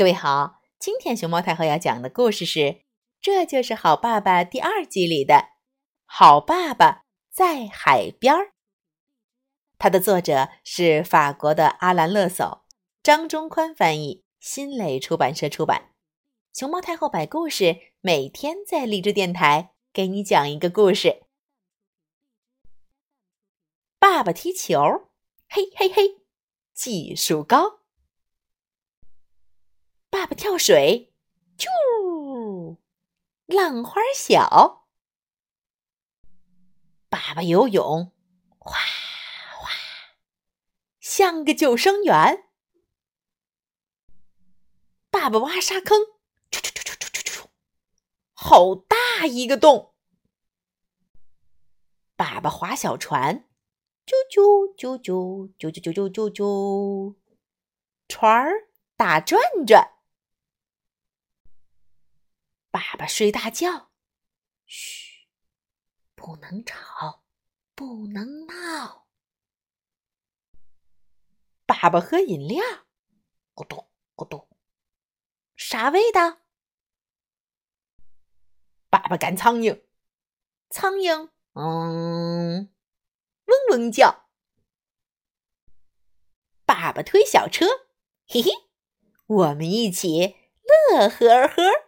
各位好，今天熊猫太后要讲的故事是《这就是好爸爸》第二季里的《好爸爸在海边儿》。它的作者是法国的阿兰·勒索，张忠宽翻译，新蕾出版社出版。熊猫太后摆故事，每天在励志电台给你讲一个故事。爸爸踢球，嘿嘿嘿，技术高。爸爸跳水，啾，浪花小。爸爸游泳，哗哗，像个救生员。爸爸挖沙坑，啾啾啾啾啾啾啾，好大一个洞。爸爸划小船，啾啾啾啾啾啾啾啾啾，船儿打转转。爸爸睡大觉，嘘，不能吵，不能闹。爸爸喝饮料，咕咚咕咚，啥味道？爸爸赶苍蝇，苍蝇嗯，嗡嗡叫。爸爸推小车，嘿嘿，我们一起乐呵呵。